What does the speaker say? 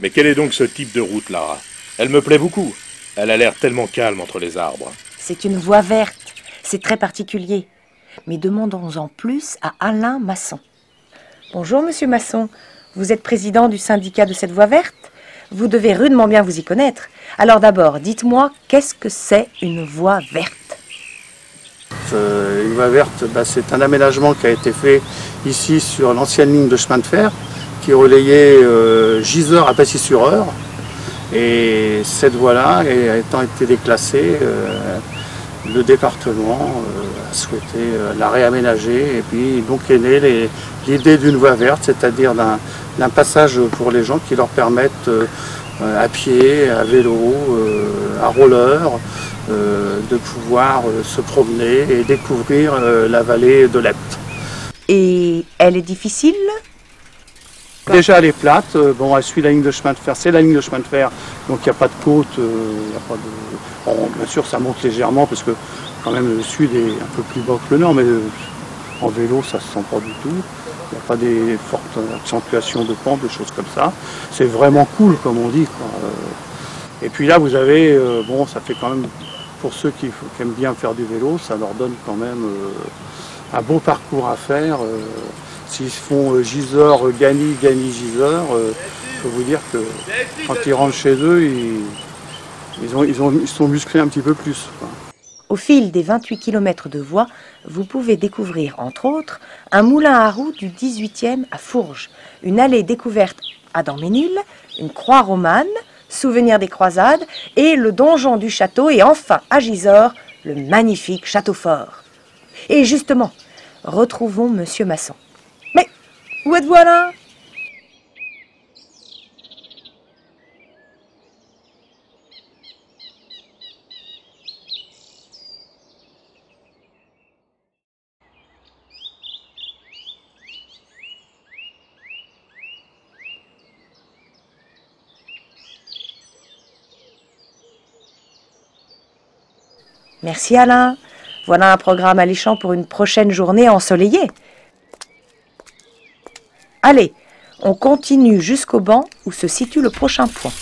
Mais quel est donc ce type de route, Lara? Elle me plaît beaucoup. Elle a l'air tellement calme entre les arbres. C'est une voie verte. C'est très particulier. Mais demandons-en plus à Alain Masson. Bonjour, monsieur Masson. Vous êtes président du syndicat de cette voie verte? Vous devez rudement bien vous y connaître. Alors d'abord, dites-moi, qu'est-ce que c'est une voie verte? Euh, Une voie verte, bah, c'est un aménagement qui a été fait ici sur l'ancienne ligne de chemin de fer qui relayait euh, Gisors à Passy-sur-Eure. Et cette voie-là, étant été déclassée, euh, le département euh, a souhaité la réaménager. Et puis donc est née l'idée d'une voie verte, c'est-à-dire d'un passage pour les gens qui leur permettent à pied, à vélo, à roller, de pouvoir se promener et découvrir la vallée de l'Epte. Et elle est difficile? Déjà elle est plate, euh, bon elle suit la ligne de chemin de fer, c'est la ligne de chemin de fer, donc il n'y a pas de côte, euh, a pas de. Bon, bien sûr ça monte légèrement parce que quand même le sud est un peu plus bas que le nord, mais euh, en vélo ça se sent pas du tout. Il n'y a pas des fortes accentuations de pente, des choses comme ça. C'est vraiment cool comme on dit. quoi. Et puis là vous avez, bon ça fait quand même, pour ceux qui, aiment bien faire du vélo, ça leur donne quand même un beau parcours à faire. S'ils font euh, Gisors, Gagny, Gagny, Gisors, euh, je peux vous dire que quand ils rentrent chez eux, ils, ont, ils, ont, ils sont musclés un petit peu plus. Au fil des 28 km de voie, vous pouvez découvrir, entre autres, un moulin à roues du 18e à Fourges, une allée découverte à Dorménil, une croix romane, souvenir des croisades, et le donjon du château, et enfin, à Gisors, le magnifique château fort. Et justement, retrouvons Monsieur Masson. Où êtes-vous Alain? Merci Alain. Voilà un programme alléchant pour une prochaine journée ensoleillée. Allez, on continue jusqu'au banc où se situe le prochain point.